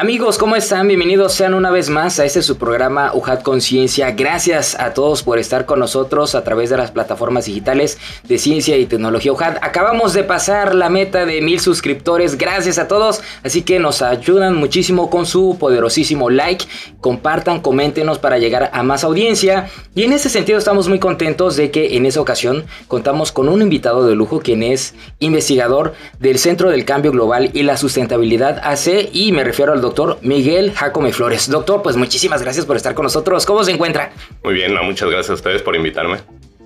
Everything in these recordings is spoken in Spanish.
Amigos, ¿cómo están? Bienvenidos sean una vez más a este su programa UJAT Conciencia. Gracias a todos por estar con nosotros a través de las plataformas digitales de ciencia y tecnología UJAT. Acabamos de pasar la meta de mil suscriptores. Gracias a todos. Así que nos ayudan muchísimo con su poderosísimo like. Compartan, coméntenos para llegar a más audiencia. Y en ese sentido estamos muy contentos de que en esa ocasión contamos con un invitado de lujo quien es investigador del Centro del Cambio Global y la Sustentabilidad AC y me refiero al doctor doctor Miguel Jacome Flores. Doctor, pues muchísimas gracias por estar con nosotros. ¿Cómo se encuentra? Muy bien, muchas gracias a ustedes por invitarme.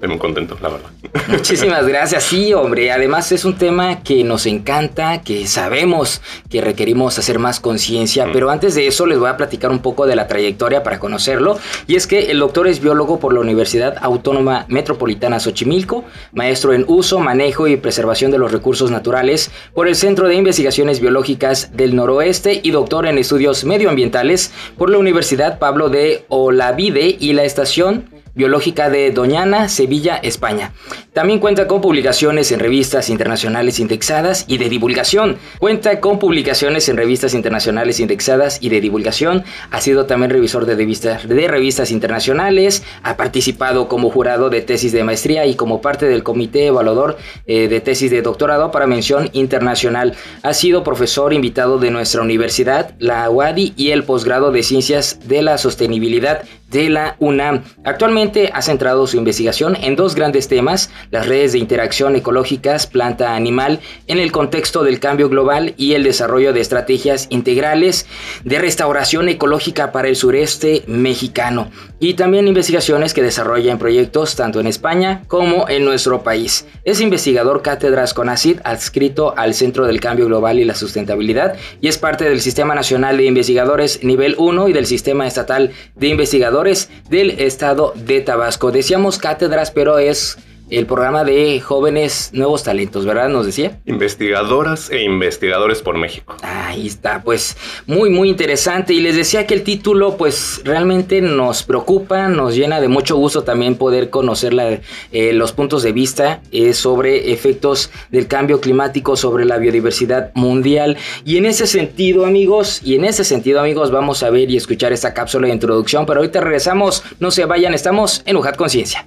Estoy muy contento, la verdad. Muchísimas gracias. Sí, hombre. Además es un tema que nos encanta, que sabemos que requerimos hacer más conciencia. Mm. Pero antes de eso les voy a platicar un poco de la trayectoria para conocerlo. Y es que el doctor es biólogo por la Universidad Autónoma Metropolitana Xochimilco, maestro en uso, manejo y preservación de los recursos naturales por el Centro de Investigaciones Biológicas del Noroeste y doctor en estudios medioambientales por la Universidad Pablo de Olavide y la Estación Biológica de Doñana, Sevilla, España. También cuenta con publicaciones en revistas internacionales indexadas y de divulgación. Cuenta con publicaciones en revistas internacionales indexadas y de divulgación. Ha sido también revisor de revistas, internacionales. Ha participado como jurado de tesis de maestría y como parte del comité evaluador eh, de tesis de doctorado para mención internacional. Ha sido profesor invitado de nuestra universidad, la UADI y el posgrado de Ciencias de la Sostenibilidad de la UNAM. Actualmente ha centrado su investigación en dos grandes temas, las redes de interacción ecológicas planta-animal en el contexto del cambio global y el desarrollo de estrategias integrales de restauración ecológica para el sureste mexicano y también investigaciones que desarrolla en proyectos tanto en España como en nuestro país. Es investigador cátedras CONACID adscrito al Centro del Cambio Global y la Sustentabilidad y es parte del Sistema Nacional de Investigadores Nivel 1 y del Sistema Estatal de Investigadores del Estado de Tabasco. Decíamos cátedras, pero es el programa de jóvenes nuevos talentos, ¿verdad? Nos decía. Investigadoras e investigadores por México. Ahí está, pues muy, muy interesante. Y les decía que el título, pues realmente nos preocupa, nos llena de mucho gusto también poder conocer eh, los puntos de vista eh, sobre efectos del cambio climático sobre la biodiversidad mundial. Y en ese sentido, amigos, y en ese sentido, amigos, vamos a ver y escuchar esta cápsula de introducción. Pero ahorita regresamos, no se vayan, estamos en UJAT Conciencia.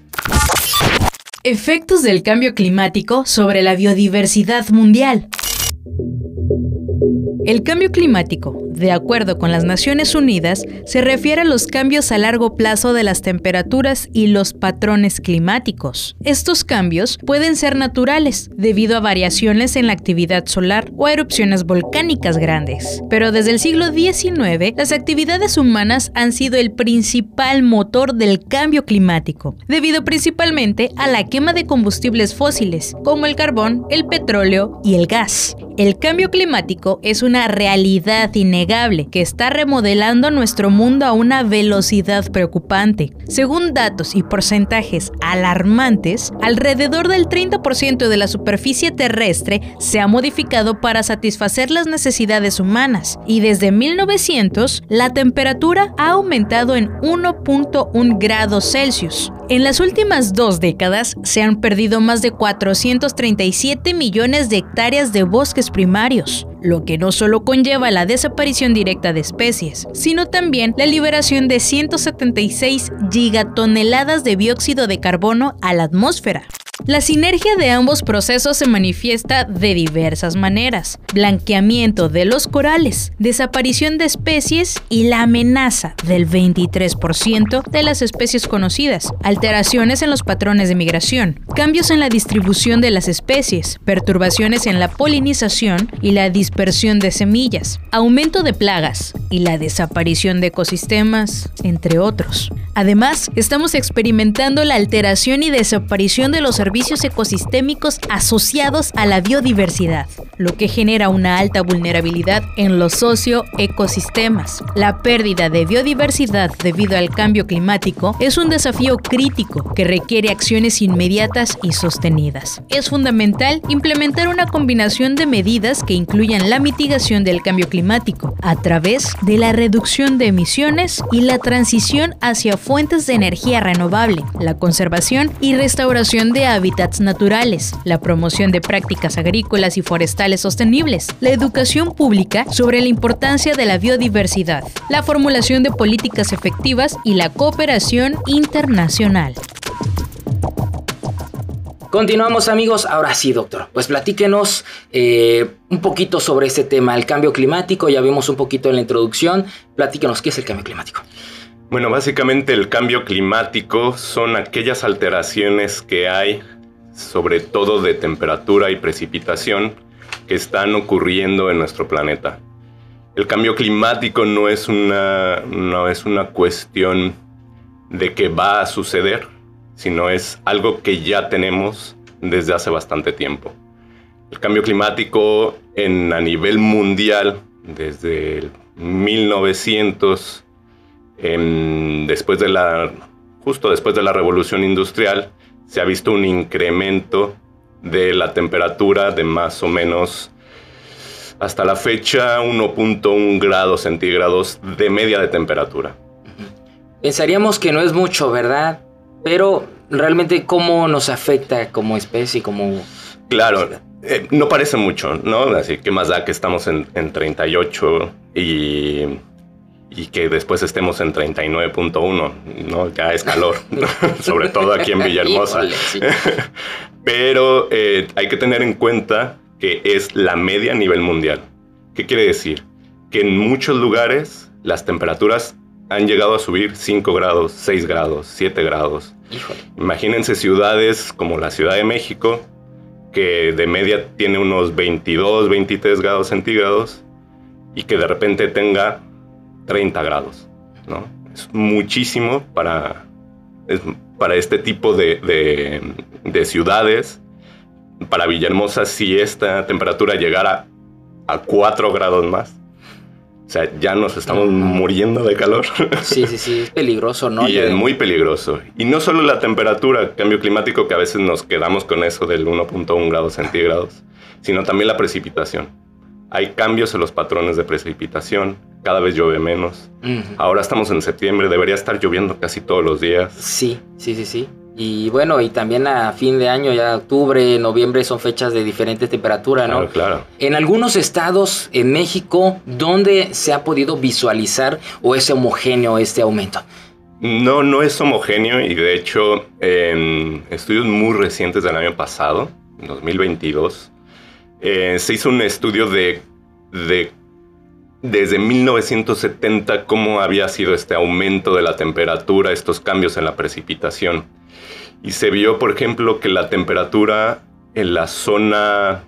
Efectos del cambio climático sobre la biodiversidad mundial. El cambio climático, de acuerdo con las Naciones Unidas, se refiere a los cambios a largo plazo de las temperaturas y los patrones climáticos. Estos cambios pueden ser naturales, debido a variaciones en la actividad solar o a erupciones volcánicas grandes. Pero desde el siglo XIX, las actividades humanas han sido el principal motor del cambio climático, debido principalmente a la quema de combustibles fósiles, como el carbón, el petróleo y el gas. El cambio climático es una realidad innegable que está remodelando nuestro mundo a una velocidad preocupante. Según datos y porcentajes alarmantes, alrededor del 30% de la superficie terrestre se ha modificado para satisfacer las necesidades humanas y desde 1900 la temperatura ha aumentado en 1.1 grados Celsius. En las últimas dos décadas se han perdido más de 437 millones de hectáreas de bosques primarios, lo que no solo conlleva la desaparición directa de especies, sino también la liberación de 176 gigatoneladas de dióxido de carbono a la atmósfera. La sinergia de ambos procesos se manifiesta de diversas maneras. Blanqueamiento de los corales, desaparición de especies y la amenaza del 23% de las especies conocidas, alteraciones en los patrones de migración, cambios en la distribución de las especies, perturbaciones en la polinización y la dispersión de semillas, aumento de plagas y la desaparición de ecosistemas, entre otros. Además, estamos experimentando la alteración y desaparición de los servicios ecosistémicos asociados a la biodiversidad, lo que genera una alta vulnerabilidad en los socioecosistemas. La pérdida de biodiversidad debido al cambio climático es un desafío crítico que requiere acciones inmediatas y sostenidas. Es fundamental implementar una combinación de medidas que incluyan la mitigación del cambio climático a través de la reducción de emisiones y la transición hacia fuentes de energía renovable, la conservación y restauración de hábitats naturales, la promoción de prácticas agrícolas y forestales sostenibles, la educación pública sobre la importancia de la biodiversidad, la formulación de políticas efectivas y la cooperación internacional. Continuamos amigos, ahora sí doctor, pues platíquenos eh, un poquito sobre este tema, el cambio climático, ya vimos un poquito en la introducción, platíquenos qué es el cambio climático. Bueno, básicamente el cambio climático son aquellas alteraciones que hay, sobre todo de temperatura y precipitación, que están ocurriendo en nuestro planeta. El cambio climático no es una, no es una cuestión de que va a suceder, sino es algo que ya tenemos desde hace bastante tiempo. El cambio climático en, a nivel mundial, desde 1900, después de la, justo después de la revolución industrial, se ha visto un incremento de la temperatura de más o menos hasta la fecha 1.1 grados centígrados de media de temperatura. Pensaríamos que no es mucho, ¿verdad? Pero realmente cómo nos afecta como especie, como... Claro, eh, no parece mucho, ¿no? Así que más da que estamos en, 38 y, y, que después estemos en 39.1, ¿no? Ya es calor, sobre todo aquí en Villahermosa. Pero eh, hay que tener en cuenta que es la media a nivel mundial. ¿Qué quiere decir? Que en muchos lugares las temperaturas han llegado a subir 5 grados, 6 grados, 7 grados. Imagínense ciudades como la Ciudad de México, que de media tiene unos 22, 23 grados centígrados y que de repente tenga 30 grados. ¿no? Es muchísimo para, para este tipo de, de, ciudades. Para Villahermosa, si esta temperatura llegara a 4 grados más, o sea, ya nos estamos muriendo de calor. Sí, sí, sí, es peligroso, ¿no? Y es muy peligroso. Y no solo la temperatura, cambio climático, que a veces nos quedamos con eso del 1.1 grados centígrados, sino también la precipitación. Hay cambios en los patrones de precipitación, cada vez llueve menos. Ahora estamos en septiembre, debería estar lloviendo casi todos los días. Sí, sí, sí, sí. Y bueno, y también a fin de año, ya octubre, noviembre son fechas de diferentes temperaturas, ¿no? Claro, claro. En algunos estados en México, ¿dónde se ha podido visualizar o es homogéneo este aumento? No, no es homogéneo y de hecho en estudios muy recientes del año pasado, 2022, eh, se hizo un estudio de, de desde 1970 cómo había sido este aumento de la temperatura, estos cambios en la precipitación. Y se vio, por ejemplo, que la temperatura en la zona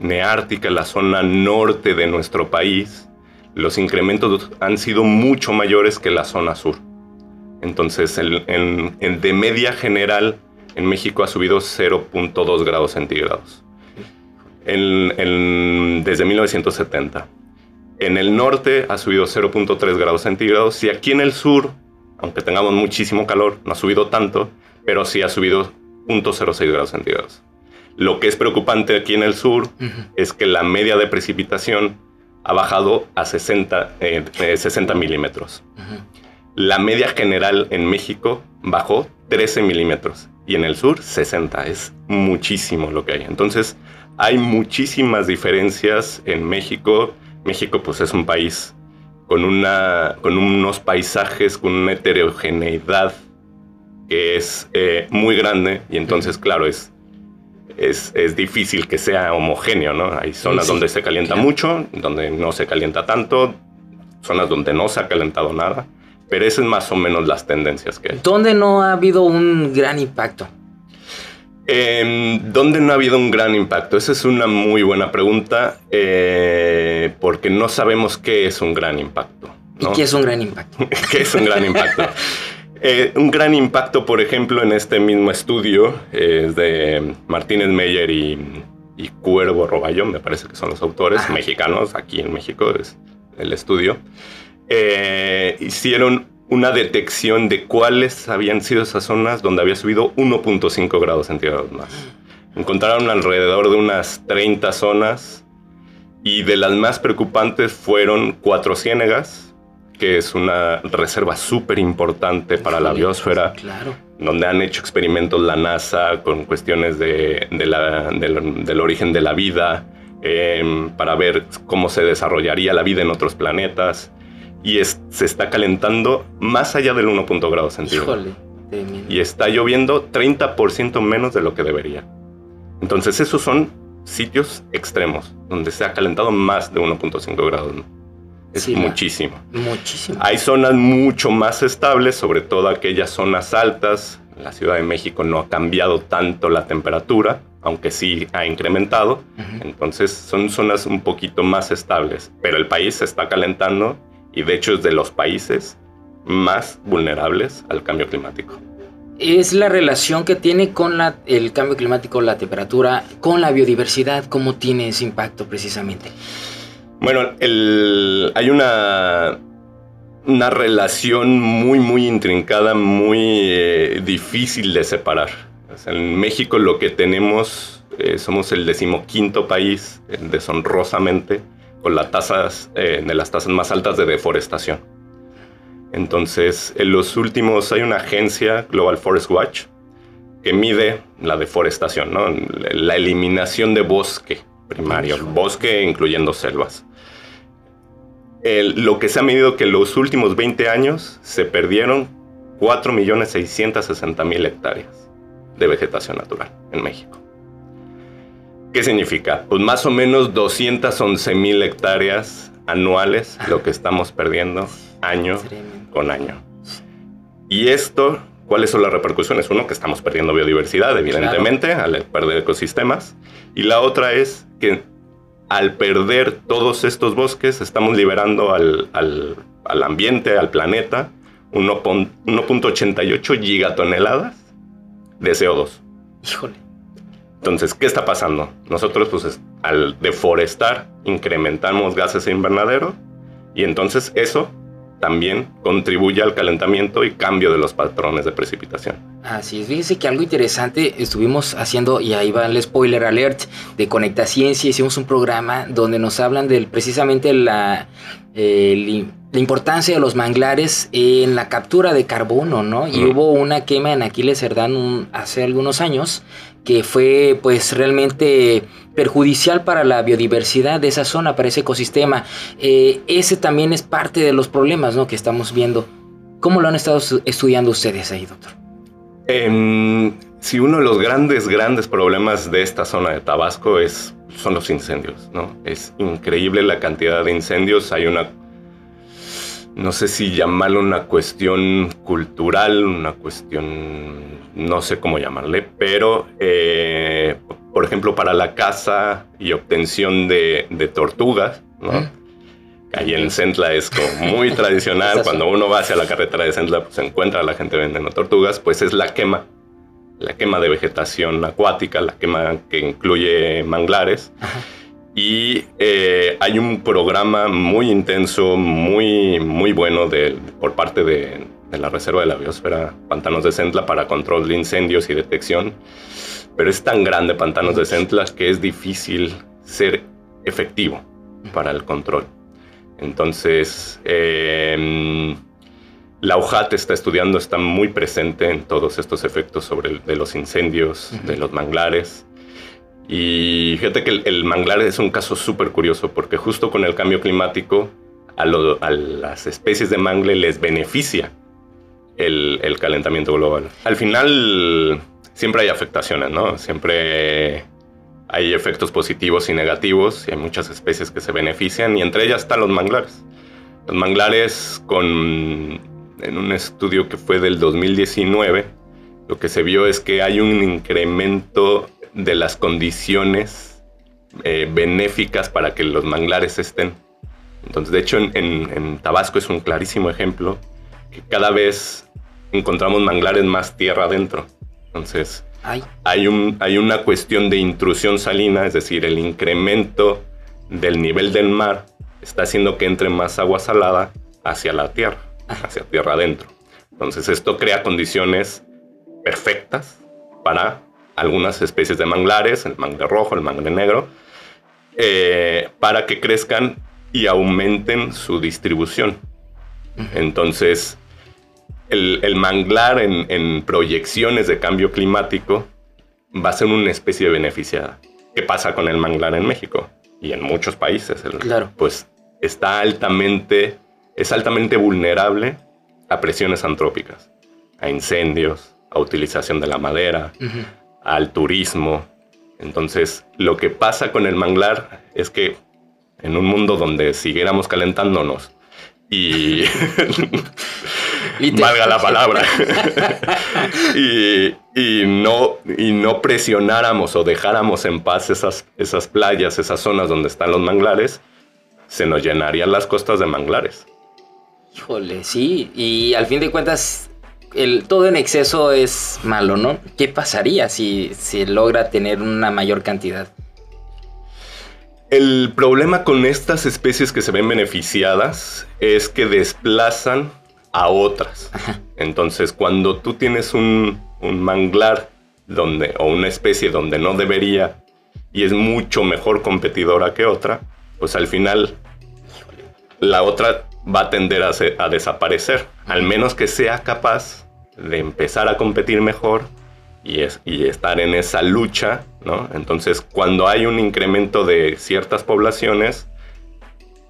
neártica, la zona norte de nuestro país, los incrementos han sido mucho mayores que la zona sur. Entonces, en, de media general, en México ha subido 0.2 grados centígrados. desde 1970. En el norte ha subido 0.3 grados centígrados y aquí en el sur, aunque tengamos muchísimo calor, no ha subido tanto, pero sí ha subido 0.06 grados centígrados. Lo que es preocupante aquí en el sur es que la media de precipitación ha bajado a 60, 60 eh, milímetros. La media general en México bajó 13 milímetros y en el sur 60. Es muchísimo lo que hay. Entonces hay muchísimas diferencias en México. México pues es un país con, una, con unos paisajes, con una heterogeneidad que es eh, muy grande y entonces, claro, es, es, es, difícil que sea homogéneo, ¿no? Hay zonas donde se calienta mucho, donde no se calienta tanto, zonas donde no se ha calentado nada, pero esas es más o menos las tendencias que hay. ¿Dónde no ha habido un gran impacto? ¿Dónde no ha habido un gran impacto? Esa es una muy buena pregunta, eh, porque no sabemos qué es un gran impacto. ¿Y qué es un gran impacto? ¿Qué es un gran impacto? Eh, un gran impacto, por ejemplo, en este mismo estudio es de Martínez Meyer y, Cuervo Roballo, me parece que son los autores mexicanos, aquí en México es el estudio. Eh, hicieron una detección de cuáles habían sido esas zonas donde había subido 1.5 grados centígrados más. Encontraron alrededor de unas 30 zonas y de las más preocupantes fueron Cuatro Ciénegas, que es una reserva súper importante para la biosfera, donde han hecho experimentos la NASA con cuestiones de, del, origen de la vida, em, para ver cómo se desarrollaría la vida en otros planetas y se está calentando más allá del 1. grados centígrados. Y está lloviendo 30% menos de lo que debería. Entonces esos son sitios extremos, donde se ha calentado más de 1.5 grados. Es muchísimo. Muchísimo. Hay zonas mucho más estables, sobre todo aquellas zonas altas. En la Ciudad de México no ha cambiado tanto la temperatura, aunque sí ha incrementado. Entonces son zonas un poquito más estables. Pero el país se está calentando y de hecho es de los países más vulnerables al cambio climático. Es la relación que tiene con el cambio climático, la temperatura, con la biodiversidad, cómo tiene ese impacto precisamente. Bueno, hay una, una relación muy, muy intrincada, muy eh, difícil de separar. en México lo que tenemos, eh, somos el decimoquinto país, eh, deshonrosamente, con las tasas, eh, de las tasas más altas de deforestación. Entonces, en los últimos, hay una agencia, Global Forest Watch, que mide la deforestación, ¿no? la eliminación de bosque primario, bosque incluyendo selvas. lo que se ha medido que en los últimos 20 años se perdieron 4.660.000 hectáreas de vegetación natural en México. ¿Qué significa? Pues más o menos 211 mil hectáreas anuales lo que estamos perdiendo año con año. Y esto, ¿cuáles son las repercusiones? Uno, que estamos perdiendo biodiversidad, evidentemente, al perder ecosistemas. Y la otra es que al perder todos estos bosques, estamos liberando al, al, al ambiente, al planeta, 1.88 gigatoneladas de CO2. Híjole. Entonces, ¿qué está pasando? Nosotros, pues, al deforestar, incrementamos gases invernadero y entonces eso también contribuye al calentamiento y cambio de los patrones de precipitación. Así es, fíjense que algo interesante estuvimos haciendo, y ahí va el spoiler alert de Conecta Ciencia, hicimos un programa donde nos hablan de precisamente la, la importancia de los manglares en la captura de carbono, ¿no? Y hubo una quema en Aquiles Cerdán hace algunos años que fue pues realmente perjudicial para la biodiversidad de esa zona, para ese ecosistema. Eh, ese también es parte de los problemas ¿no? que estamos viendo. ¿Cómo lo han estado estudiando ustedes ahí, doctor? si uno de los grandes, grandes problemas de esta zona de Tabasco es, son los incendios, ¿no? Es increíble la cantidad de incendios. Hay una no sé si llamarlo una cuestión cultural, una cuestión, no sé cómo llamarle, pero eh, por ejemplo para la caza y obtención de, tortugas, ¿no? Ahí en Centla es como muy tradicional, cuando uno va hacia la carretera de Centla pues, se encuentra a la gente vendiendo tortugas, pues es la quema, la quema de vegetación acuática, la quema que incluye manglares. Y eh, hay un programa muy intenso, muy, muy bueno de, por parte de, la Reserva de la Biosfera Pantanos de Centla para control de incendios y detección. Pero es tan grande Pantanos de Centla que es difícil ser efectivo para el control. Entonces, em, la UJAT está estudiando, está muy presente en todos estos efectos sobre de los incendios, de los manglares. Y fíjate que el, manglar es un caso súper curioso porque justo con el cambio climático a, las especies de mangle les beneficia el, calentamiento global. Al final siempre hay afectaciones, ¿no? Siempre hay efectos positivos y negativos y hay muchas especies que se benefician y entre ellas están los manglares. Los manglares con en un estudio que fue del 2019 lo que se vio es que hay un incremento de las condiciones eh, benéficas para que los manglares estén. Entonces, de hecho, en, Tabasco es un clarísimo ejemplo que cada vez encontramos manglares más tierra adentro. Entonces, hay, un, hay una cuestión de intrusión salina, es decir, el incremento del nivel del mar está haciendo que entre más agua salada hacia la tierra, hacia tierra adentro. Entonces, esto crea condiciones perfectas para algunas especies de manglares, el mangle rojo, el mangle negro, eh, para que crezcan y aumenten su distribución. Entonces, el, manglar en, proyecciones de cambio climático va a ser una especie beneficiada. ¿Qué pasa con el manglar en México? Y en muchos países. claro. Pues está altamente, es altamente vulnerable a presiones antrópicas, a incendios, a utilización de la madera, al turismo. Entonces, lo que pasa con el manglar es que en un mundo donde siguiéramos calentándonos y valga la palabra y, no, y no presionáramos o dejáramos en paz esas, esas playas, esas zonas donde están los manglares, se nos llenarían las costas de manglares. Híjole, sí, y al fin de cuentas el, todo en exceso es malo, ¿no? ¿Qué pasaría si se logra tener una mayor cantidad? El problema con estas especies que se ven beneficiadas es que desplazan a otras. Entonces, cuando tú tienes un, manglar donde, o una especie donde no debería y es mucho mejor competidora que otra, pues al final la otra va a tender a, a desaparecer, al menos que sea capaz de empezar a competir mejor y, es, y estar en esa lucha, ¿no? Entonces, cuando hay un incremento de ciertas poblaciones,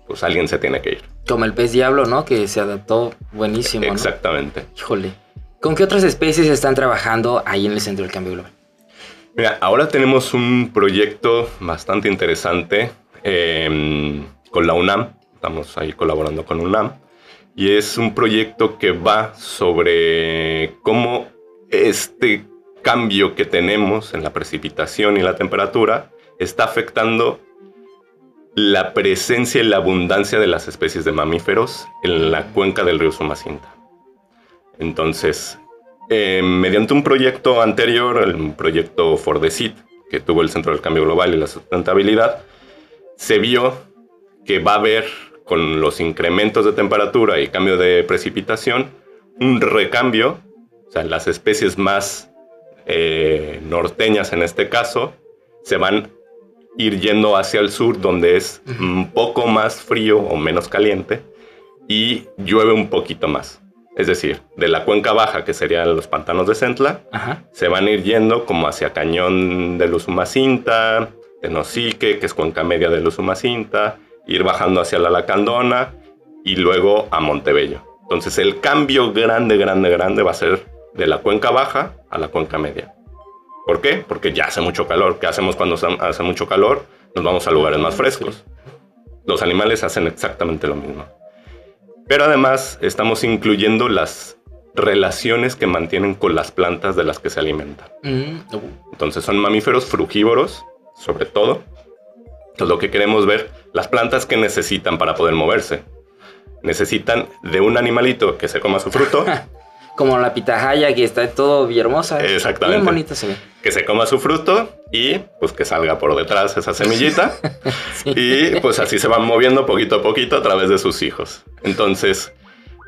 pues alguien se tiene que ir. Como el pez diablo, ¿no? Que se adaptó buenísimo. Exactamente. Híjole. ¿Con qué otras especies están trabajando ahí en el Centro del Cambio Global? Mira, ahora tenemos un proyecto bastante interesante em, con la UNAM. Estamos ahí colaborando con UNAM. Y es un proyecto que va sobre cómo este cambio que tenemos en la precipitación y la temperatura está afectando la presencia y la abundancia de las especies de mamíferos en la cuenca del río Sumacinta. Entonces, eh, mediante un proyecto anterior, el proyecto Fordesit, que tuvo el Centro del Cambio Global y la Sustentabilidad, se vio que va a haber, con los incrementos de temperatura y cambio de precipitación, un recambio, o sea, las especies más eh, norteñas en este caso, se van ir yendo hacia el sur donde es un poco más frío o menos caliente y llueve un poquito más. Es decir, de la cuenca baja, que serían los pantanos de Centla, se van a ir yendo como hacia Cañón de Luzumacinta, de Nosique, que es cuenca media de Luzumacinta, ir bajando hacia la Lacandona y luego a Montebello. Entonces el cambio grande, grande, grande va a ser de la cuenca baja a la cuenca media. ¿Por qué? Porque ya hace mucho calor. ¿Qué hacemos cuando hace mucho calor? Nos vamos a lugares más frescos. Los animales hacen exactamente lo mismo. Pero además estamos incluyendo las relaciones que mantienen con las plantas de las que se alimentan. Mm, uh. Entonces son mamíferos frugívoros, sobre todo. Entonces lo que queremos ver, las plantas que necesitan para poder moverse. Necesitan de un animalito que se coma su fruto como la pitahaya que está todo bien hermosa. Exactamente. Bien bonita se ve. Que se coma su fruto y pues que salga por detrás esa semillita. Y pues así se van moviendo poquito a poquito a través de sus hijos. Entonces,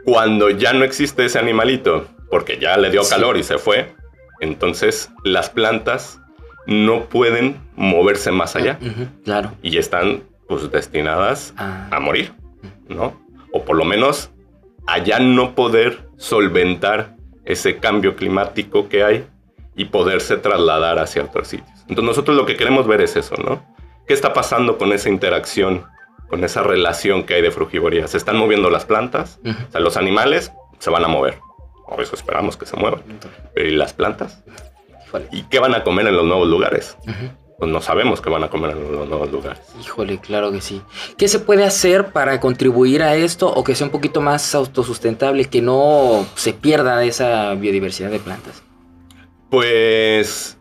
cuando ya no existe ese animalito, porque ya le dio calor y se fue, entonces las plantas no pueden moverse más allá. claro. Y están pues destinadas ah. a morir, ¿no? O por lo menos allá no poder solventar ese cambio climático que hay y poderse trasladar a ciertos sitios. Entonces nosotros lo que queremos ver es eso, ¿no? ¿Qué está pasando con esa interacción, con esa relación que hay de frugivoría? ¿Se están moviendo las plantas? O sea, los animales se van a mover. O eso esperamos que se muevan. Pero ¿y las plantas? ¿Y qué van a comer en los nuevos lugares? Pues no sabemos qué van a comer en los nuevos lugares. Híjole, claro que sí. ¿Qué se puede hacer para contribuir a esto o que sea un poquito más autosustentable, que no se pierda esa biodiversidad de plantas? Pues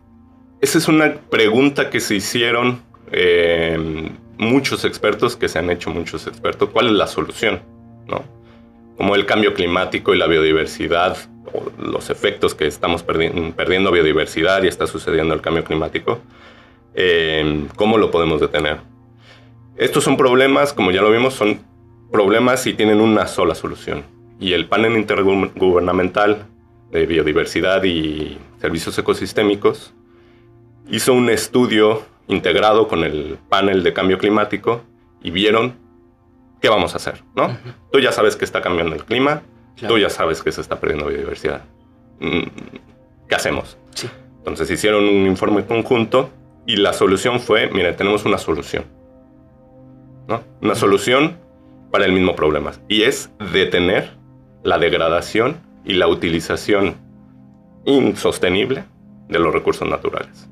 esa es una pregunta que se hicieron eh, muchos expertos, que se han hecho muchos expertos. ¿Cuál es la solución? ¿No? Como el cambio climático y la biodiversidad los efectos que estamos perdiendo biodiversidad y está sucediendo el cambio climático, eh, ¿cómo lo podemos detener? Estos son problemas, como ya lo vimos, son problemas y tienen una sola solución. Y el panel intergubernamental de biodiversidad y servicios ecosistémicos hizo un estudio integrado con el panel de cambio climático y vieron qué vamos a hacer, ¿no? Tú ya sabes que está cambiando el clima, tú ya sabes que se está perdiendo biodiversidad. Mm, ¿Qué hacemos? Sí. Entonces hicieron un informe conjunto y la solución fue, mire, tenemos una solución, ¿no? Una solución para el mismo problema y es detener la degradación y la utilización insostenible de los recursos naturales.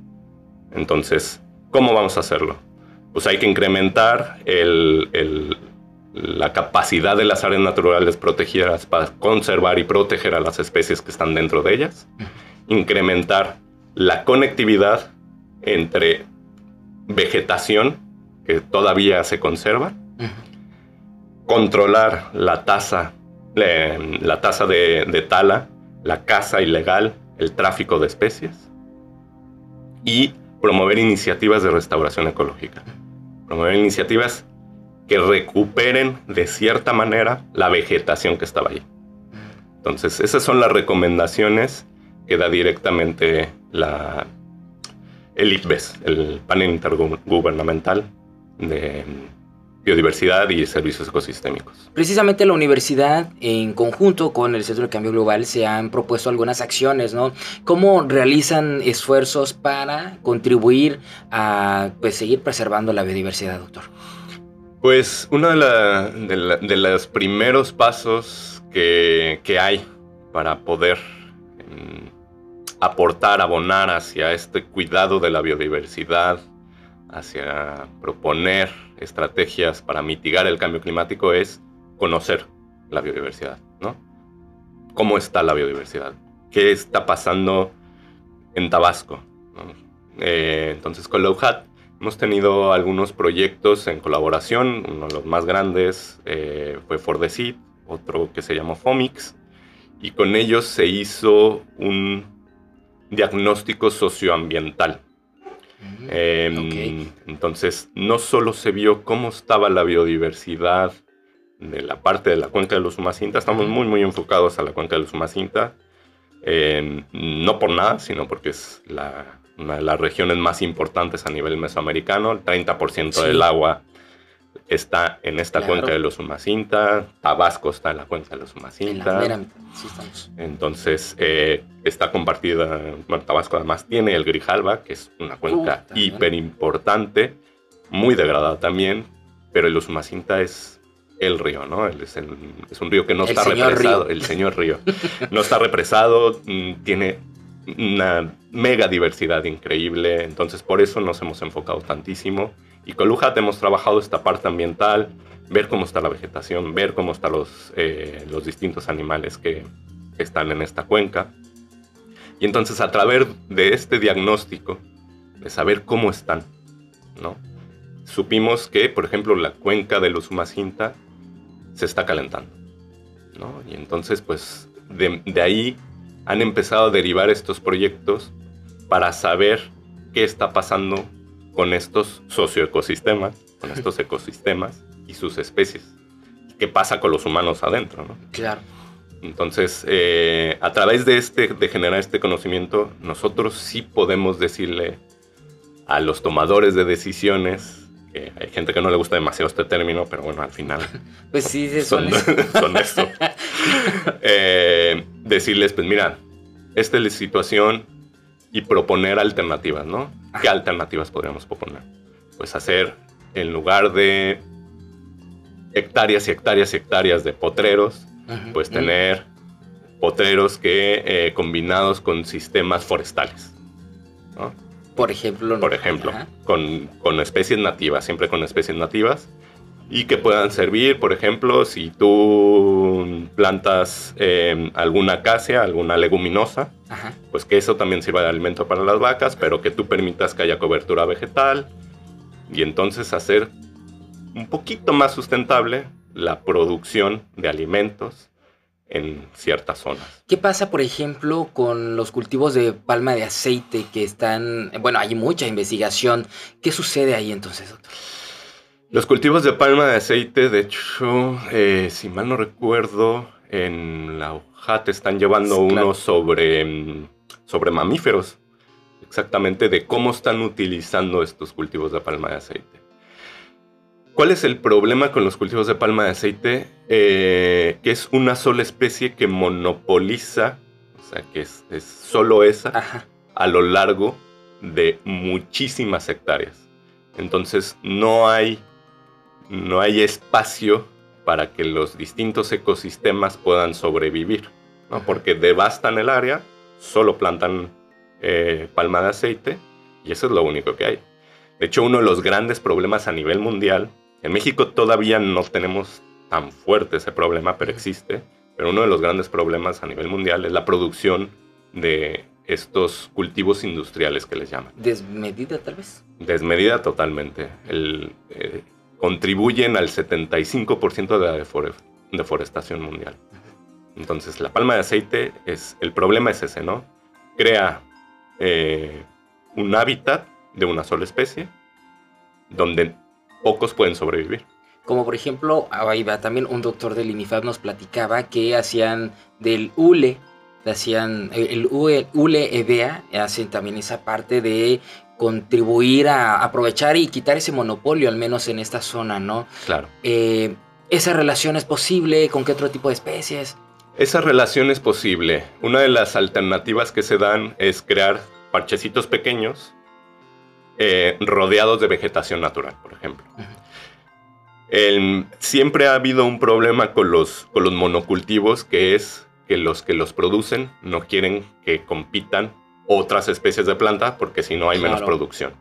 Entonces, ¿cómo vamos a hacerlo? Pues hay que incrementar la capacidad de las áreas naturales protegidas para conservar y proteger a las especies que están dentro de ellas, incrementar la conectividad entre vegetación que todavía se conserva, controlar la tasa, la tasa de, tala, la caza ilegal, el tráfico de especies y promover iniciativas de restauración ecológica. Promover iniciativas que recuperen de cierta manera la vegetación que estaba ahí. Entonces, esas son las recomendaciones que da directamente la, el IPBES, el panel intergubernamental de biodiversidad y servicios ecosistémicos. Precisamente la universidad, en conjunto con el Centro de Cambio Global, se han propuesto algunas acciones, ¿no? ¿Cómo realizan esfuerzos para contribuir a pues, seguir preservando la biodiversidad, doctor? Pues uno de, los primeros pasos que, hay para poder aportar, abonar hacia este cuidado de la biodiversidad, hacia proponer estrategias para mitigar el cambio climático es conocer la biodiversidad, ¿no? ¿Cómo está la biodiversidad? ¿Qué está pasando en Tabasco? Eh, entonces, con LowHat hemos tenido algunos proyectos en colaboración. Uno de los más grandes eh, fue Fordesit, otro que se llamó Fomix, y con ellos se hizo un diagnóstico socioambiental. Em, entonces, no solo se vio cómo estaba la biodiversidad de la parte de la cuenca de los Humacinta, estamos muy, muy enfocados a la cuenca de los Humacinta, em, no por nada, sino porque es la, una de las regiones más importantes a nivel mesoamericano, el 30% del agua está en esta cuenca de los Humacinta, Tabasco está en la cuenca de los Humacinta. sí estamos. Entonces, eh, está compartida, bueno, Tabasco además tiene el Grijalba, que es una cuenca hiper importante, muy degradada también, pero el Usumacinta es el río, ¿no? Es, es, un río que no está represado, el señor río. No está represado, mm, tiene una mega diversidad increíble, entonces por eso nos hemos enfocado tantísimo. Y con Lujat hemos trabajado esta parte ambiental, ver cómo está la vegetación, ver cómo están los, eh, los distintos animales que están en esta cuenca. Y entonces a través de este diagnóstico, de saber cómo están, ¿no? supimos que, por ejemplo, la cuenca de los Umacinta se está calentando. ¿no? Y entonces, pues, de ahí han empezado a derivar estos proyectos para saber qué está pasando con estos socioecosistemas, con estos ecosistemas y sus especies. ¿Qué pasa con los humanos adentro? ¿no? Claro. Entonces, eh, a través de, este, de generar este conocimiento, nosotros sí podemos decirle a los tomadores de decisiones, que hay gente que no le gusta demasiado este término, pero bueno, al final pues sí, son, son esto. Eh, decirles, pues mira, esta es la situación y proponer alternativas, ¿no? ¿Qué alternativas podríamos proponer? Pues hacer, en lugar de hectáreas y hectáreas y hectáreas de potreros, pues tener potreros que eh, combinados con sistemas forestales. Por ejemplo. Por ejemplo, con, con, especies nativas, siempre con especies nativas. Y que puedan servir, por ejemplo, si tú plantas em, alguna acacia, alguna leguminosa, pues que eso también sirva de alimento para las vacas, pero que tú permitas que haya cobertura vegetal. Y entonces hacer un poquito más sustentable la producción de alimentos en ciertas zonas. ¿Qué pasa, por ejemplo, con los cultivos de palma de aceite que están, bueno, hay mucha investigación. ¿Qué sucede ahí entonces, doctor? Los cultivos de palma de aceite, de hecho, eh, si mal no recuerdo, en la te están llevando uno sobre, mm, sobre mamíferos, exactamente de cómo están utilizando estos cultivos de palma de aceite. ¿Cuál es el problema con los cultivos de palma de aceite? Eh, que es una sola especie que monopoliza, o sea, que es, solo esa, a lo largo de muchísimas hectáreas. Entonces no hay, no hay espacio para que los distintos ecosistemas puedan sobrevivir, ¿no? porque devastan el área, solo plantan eh, palma de aceite y eso es lo único que hay. De hecho, uno de los grandes problemas a nivel mundial en México todavía no tenemos tan fuerte ese problema, pero existe. Pero uno de los grandes problemas a nivel mundial es la producción de estos cultivos industriales que les llaman. ¿Desmedida tal vez? Desmedida totalmente. Eh, contribuyen al 75% de la deforestación mundial. Entonces la palma de aceite es, el problema es ese, ¿no? Crea eh, un hábitat de una sola especie donde pocos pueden sobrevivir. Como por ejemplo, ahí va también un doctor del INIFAP nos platicaba que hacían del hule, hacían el hule EDEA, hacen también esa parte de contribuir a aprovechar y quitar ese monopolio, al menos en esta zona, ¿no? Claro. Eh, ¿Esa relación es posible? ¿Con qué otro tipo de especies? Esa relación es posible. Una de las alternativas que se dan es crear parchecitos pequeños eh, rodeados de vegetación natural, por ejemplo. siempre ha habido un problema con los, con los monocultivos, que es que los que los producen no quieren que compitan otras especies de planta, porque si no hay menos producción.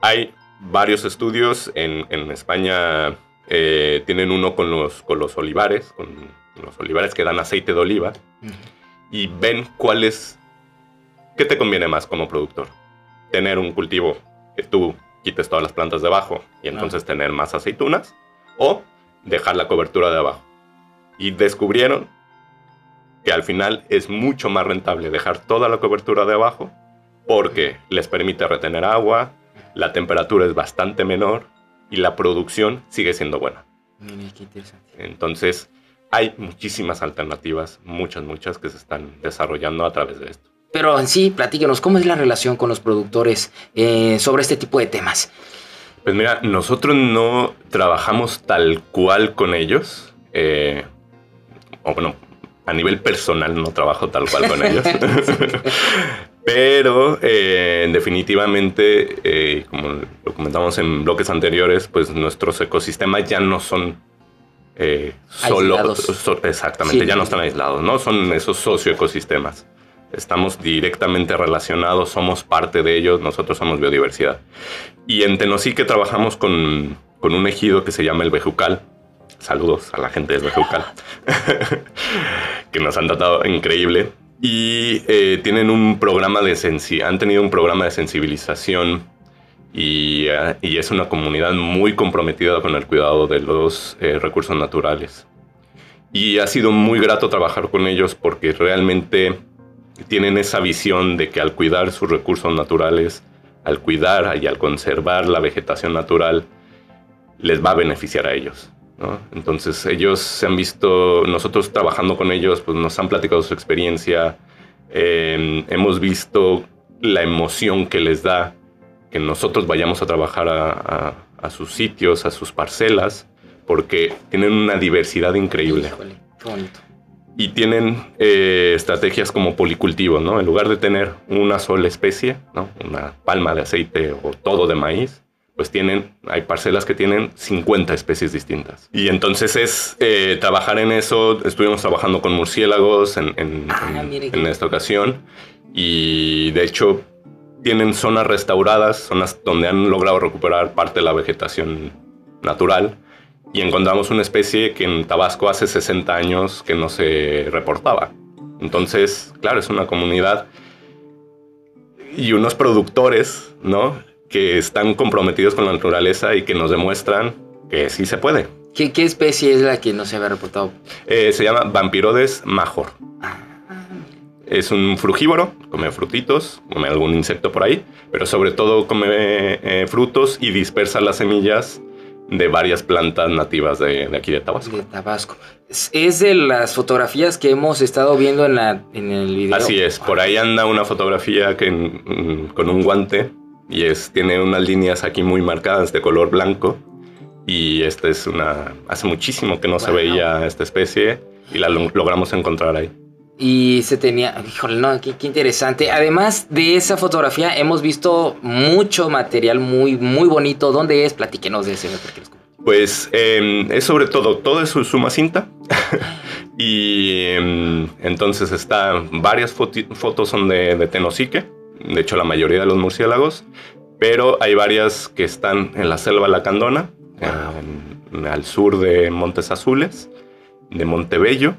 Hay varios estudios, en, España eh, tienen uno con los, con los olivares, con los olivares que dan aceite de oliva, y ven cuál es, qué te conviene más como productor tener un cultivo que tú quites todas las plantas de abajo y entonces tener más aceitunas o dejar la cobertura de abajo. Y descubrieron que al final es mucho más rentable dejar toda la cobertura de abajo porque les permite retener agua, la temperatura es bastante menor y la producción sigue siendo buena. Entonces, hay muchísimas alternativas, muchas, muchas que se están desarrollando a través de esto. Pero en sí, platíquenos, ¿cómo es la relación con los productores eh, sobre este tipo de temas? Pues mira, nosotros no trabajamos tal cual con ellos. Eh, o bueno, a nivel personal no trabajo tal cual con ellos. Pero eh, definitivamente, como lo comentamos en bloques anteriores, pues nuestros ecosistemas ya no son solo... exactamente, ya no están aislados, ¿no? Son esos socioecosistemas estamos directamente relacionados, somos parte de ellos, nosotros somos biodiversidad. Y en Tenosique trabajamos con, con un ejido que se llama el Bejucal. Saludos a la gente del Bejucal, que nos han tratado increíble. Y eh, tienen un programa de han tenido un programa de sensibilización y, eh, y, es una comunidad muy comprometida con el cuidado de los eh, recursos naturales. Y ha sido muy grato trabajar con ellos porque realmente tienen esa visión de que al cuidar sus recursos naturales, al cuidar y al conservar la vegetación natural, les va a beneficiar a ellos. Entonces ellos se han visto, nosotros trabajando con ellos, pues nos han platicado su experiencia, em, hemos visto la emoción que les da que nosotros vayamos a trabajar a, sus sitios, a sus parcelas, porque tienen una diversidad increíble y tienen eh, estrategias como policultivo, ¿no? En lugar de tener una sola especie, ¿no? Una palma de aceite o todo de maíz, pues tienen, hay parcelas que tienen 50 especies distintas. Y entonces es eh, trabajar en eso, estuvimos trabajando con murciélagos en, en, ah, en esta ocasión y de hecho tienen zonas restauradas, zonas donde han logrado recuperar parte de la vegetación natural y encontramos una especie que en Tabasco hace 60 años que no se reportaba. Entonces, claro, es una comunidad y unos productores, ¿no? Que están comprometidos con la naturaleza y que nos demuestran que sí se puede. ¿Qué, qué especie es la que no se había reportado? Eh, se llama Vampirodes major. Ah, Es un frugívoro, come frutitos, come algún insecto por ahí, pero sobre todo come eh, frutos y dispersa las semillas de varias plantas nativas de, de aquí de Tabasco. de Tabasco. Es, es de las fotografías que hemos estado viendo en, la, en el video. Así es, por ahí anda una fotografía que, mm, con un guante y es, tiene unas líneas aquí muy marcadas de color blanco. Y esta es una. Hace muchísimo que no se Wow. veía esta especie y la lo- logramos encontrar ahí. Y se tenía, híjole, no, qué, qué interesante. Además de esa fotografía, hemos visto mucho material muy, muy bonito. ¿Dónde es? Platíquenos de ese. Pues eh, es sobre todo, todo es su suma cinta. y eh, entonces está, varias fotos son de, de Tenosique, de hecho la mayoría de los murciélagos, pero hay varias que están en la selva lacandona, en- al sur de Montes Azules, de Montebello,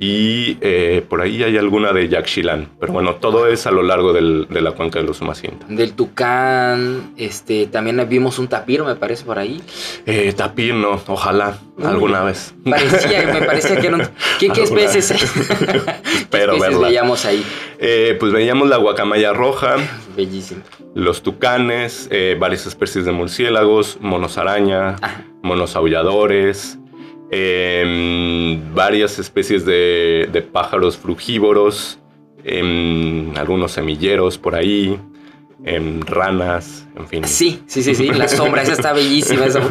y eh, por ahí hay alguna de Yaxchilán, pero bueno, todo es a lo largo del- de la cuenca de los Sumacinta. Del Tucán, este, también vimos un tapir, me parece, por ahí. Eh, tapir, no, ojalá, Uy. alguna vez. Parecía, me parecía que era un... ¿Qué, qué especies? ¿Qué especies veíamos ahí? Eh, pues veíamos la guacamaya roja, Bellísimo. los tucanes, eh, varias especies de murciélagos, monos araña, Ajá. monos aulladores, em, varias especies de, de pájaros frugívoros, em, algunos semilleros por ahí, em, ranas, en fin. Sí, sí, sí, sí, la sombra, esa está bellísima. esa.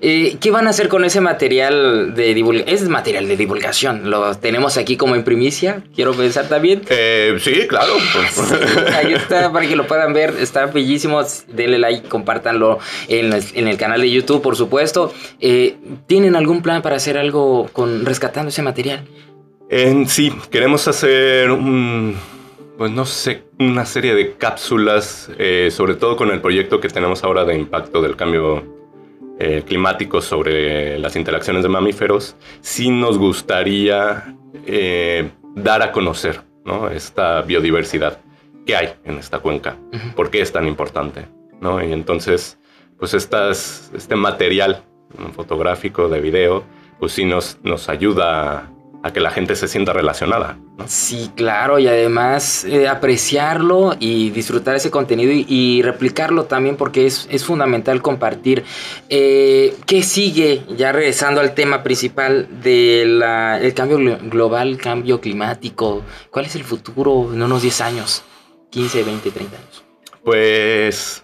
Eh, ¿Qué van a hacer con ese material de divulgación? Es material de divulgación, lo tenemos aquí como en primicia, quiero pensar también. Eh, sí, claro. pues. Ahí está, para que lo puedan ver, está bellísimo, denle like, compártanlo en, el- en el canal de YouTube, por supuesto. Eh, ¿Tienen algún plan para hacer algo con rescatando ese material? En sí, queremos hacer un, pues no sé, una serie de cápsulas, eh, sobre todo con el proyecto que tenemos ahora de impacto del cambio eh, climático sobre las interacciones de mamíferos. Sí nos gustaría eh, dar a conocer ¿no? esta biodiversidad que hay en esta cuenca, Ujú. por qué es tan importante. ¿no? Y entonces, pues estas, este material fotográfico, de video, pues sí nos, nos ayuda a, que la gente se sienta relacionada. ¿no? Sí, claro, y además eh, apreciarlo y disfrutar ese contenido y, y replicarlo también porque es, es fundamental compartir. Eh, ¿Qué sigue? Ya regresando al tema principal del cambio glo- global, cambio climático. ¿Cuál es el futuro en unos 10 años? 15, 20, 30 años. Pues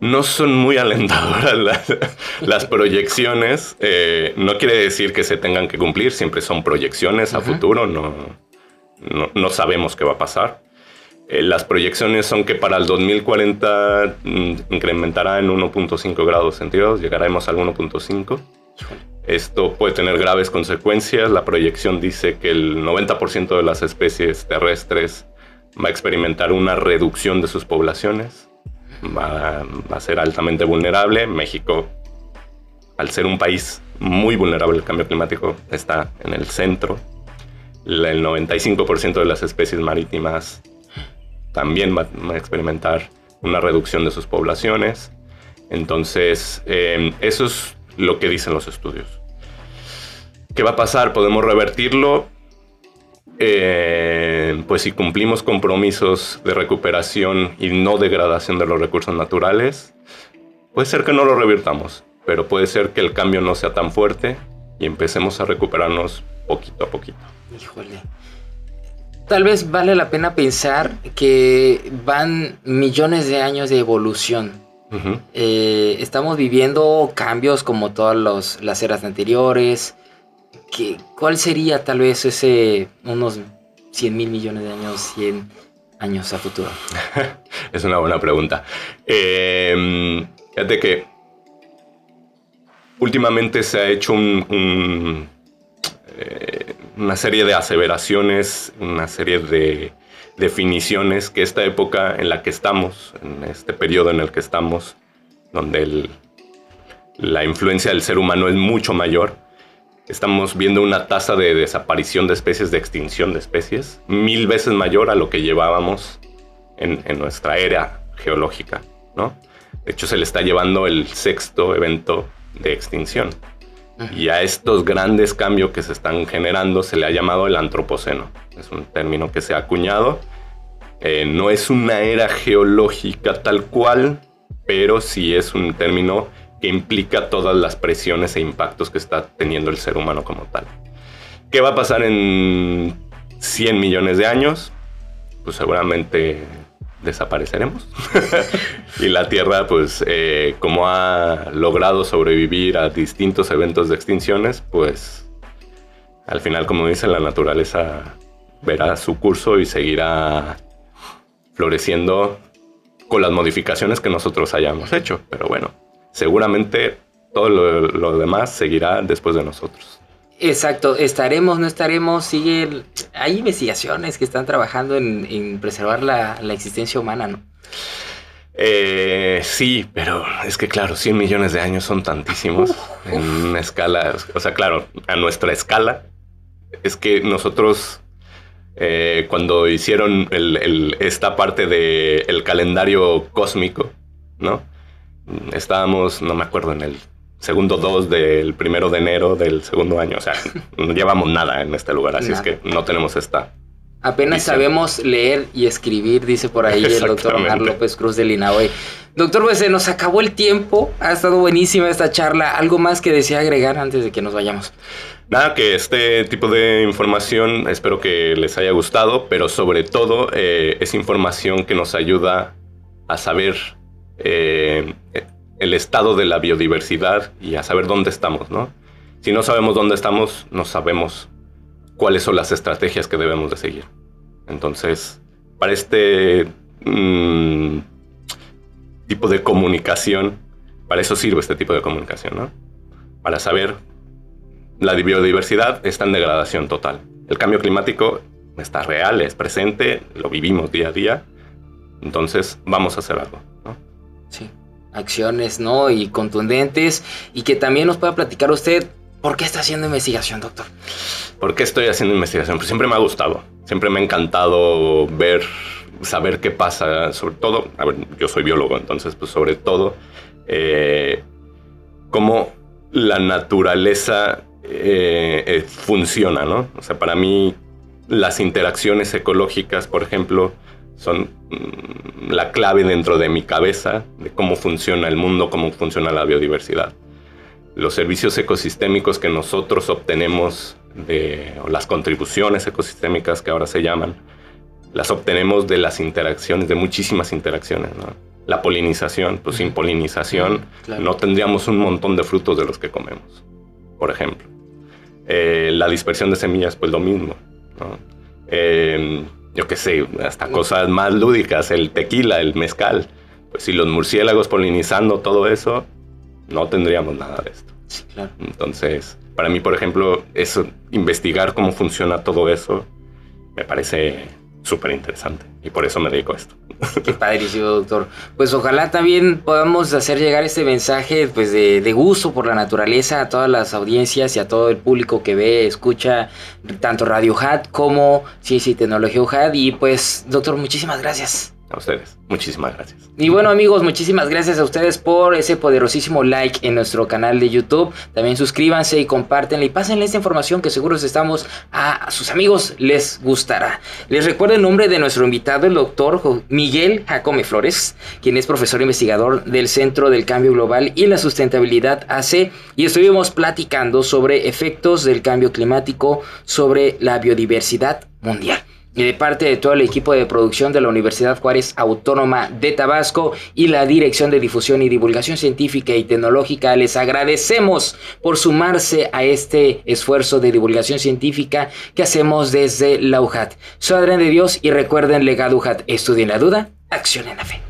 no son muy alentadoras las, las proyecciones. Eh, no quiere decir que se tengan que cumplir, siempre son proyecciones a futuro, no, no, no sabemos qué va a pasar. Eh, las proyecciones son que para el 2040 mm, incrementará en 1.5 grados centígrados, llegaremos al 1.5. Híjole. Esto puede tener graves consecuencias. La proyección dice que el 90% de las especies terrestres va a experimentar una reducción de sus poblaciones. Va, a ser altamente vulnerable. México, al ser un país muy vulnerable al cambio climático, está en el centro. El 95% de las especies marítimas también va- van a experimentar una reducción de sus poblaciones. Entonces, eh, eso es lo que dicen los estudios. ¿Qué va a pasar? ¿Podemos revertirlo? Eh, pues si cumplimos compromisos de recuperación y no degradación de los recursos naturales, puede ser que no lo revirtamos, pero puede ser que el cambio no sea tan fuerte y empecemos a recuperarnos poquito a poquito. Híjole. Tal vez vale la pena pensar que van millones de años de evolución. Eh, estamos viviendo cambios como todas los- las eras anteriores. ¿Qué, ¿Cuál sería tal vez ese unos 100 mil millones de años, 100 años a futuro? Es una buena pregunta. Eh, fíjate que últimamente se ha hecho un- un, eh, una serie de aseveraciones, una serie de definiciones que esta época en la que estamos, en este periodo en el que estamos, donde la influencia del ser humano es mucho mayor, estamos viendo una tasa de desaparición de especies, de extinción de especies, mil veces mayor a lo que llevábamos en, en nuestra era geológica, ¿no? De hecho, se le está llevando el sexto evento de extinción. Y a estos grandes cambios que se están generando se le ha llamado el antropoceno. Es un término que se ha acuñado. Eh, no es una era geológica tal cual, pero sí es un término que implica todas las presiones e impactos que está teniendo el ser humano como tal. ¿Qué va a pasar en 100 millones de años? Pues seguramente desapareceremos. y la Tierra, pues, eh, como ha logrado sobrevivir a distintos eventos de extinciones, pues, al final, como dice, la naturaleza verá su curso y seguirá floreciendo con las modificaciones que nosotros hayamos hecho. Pero bueno, seguramente todo lo, demás seguirá después de nosotros. Exacto, estaremos, no estaremos, sigue, hay investigaciones que están trabajando en, preservar la, existencia humana, ¿no? Eh, sí, pero es que claro, 100 millones de años son tantísimos en una escala, o sea, claro, a nuestra escala, es que nosotros eh, cuando hicieron esta parte del calendario cósmico, ¿no? Estábamos, no me acuerdo, en el segundo 2 del primero de enero del segundo año. O sea, no llevamos nada en este lugar, así es que no tenemos esta. Apenas sabemos leer y escribir, dice por ahí el doctor Omar López Cruz de Linaoe. Doctor, pues se nos acabó el tiempo. Ha estado buenísima esta charla. ¿Algo más que desea agregar antes de que nos vayamos? Nada, que este tipo de información espero que les haya gustado, pero sobre todo eh, es información que nos ayuda a saber eh, el estado de la biodiversidad y a saber dónde estamos, ¿no? Si no sabemos dónde estamos, no sabemos cuáles son las estrategias que debemos de seguir. Entonces, para este mm, tipo de comunicación, para eso sirve este tipo de comunicación, ¿no? Para saber la biodiversidad está en degradación total. El cambio climático está real, es presente, lo vivimos día a día. Entonces, vamos a hacer algo. Sí acciones, ¿no? Y contundentes y que también nos pueda platicar usted por qué está haciendo investigación, doctor. ¿Por qué estoy haciendo investigación? Pues siempre me ha gustado, siempre me ha encantado ver, saber qué pasa, sobre todo, a ver, yo soy biólogo, entonces pues sobre todo, eh, cómo la naturaleza eh, eh, funciona, ¿no? O sea, para mí las interacciones ecológicas, por ejemplo, son mm, la clave dentro de mi cabeza de cómo funciona el mundo, cómo funciona la biodiversidad. Los servicios ecosistémicos que nosotros obtenemos de, o las contribuciones ecosistémicas que ahora se llaman, las obtenemos de las interacciones, de muchísimas interacciones. La polinización, pues sin polinización no tendríamos un montón de frutos de los que comemos, por ejemplo. Eh, la dispersión de semillas, pues lo mismo. ¿no? Eh, yo qué sé, hasta cosas más lúdicas, el tequila, el mezcal. Pues si los murciélagos polinizando todo eso, no tendríamos nada de esto. Sí, claro. Entonces, para mí, por ejemplo, eso, investigar cómo funciona todo eso, me parece súper interesante y por eso me dedico a esto. Qué padrísimo, doctor. Pues ojalá también podamos hacer llegar este mensaje pues, de, de, gusto por la naturaleza a todas las audiencias y a todo el público que ve, escucha tanto Radio Hat como Ciencia y Tecnología UHAT. Y pues, doctor, muchísimas gracias. A ustedes. Muchísimas gracias. Y bueno amigos, muchísimas gracias a ustedes por ese poderosísimo like en nuestro canal de YouTube. También suscríbanse y compártenle y pásenle esta información que seguro estamos a sus amigos les gustará. Les recuerdo el nombre de nuestro invitado, el doctor Miguel Jacome Flores, quien es profesor investigador del Centro del Cambio Global y la Sustentabilidad AC. Y estuvimos platicando sobre efectos del cambio climático sobre la biodiversidad mundial y de parte de todo el equipo de producción de la Universidad Juárez Autónoma de Tabasco y la Dirección de Difusión y Divulgación Científica y Tecnológica, les agradecemos por sumarse a este esfuerzo de divulgación científica que hacemos desde la UJAT. Soy Adrián de Dios y recuerden legado UJAT, estudien la duda, acción en la fe.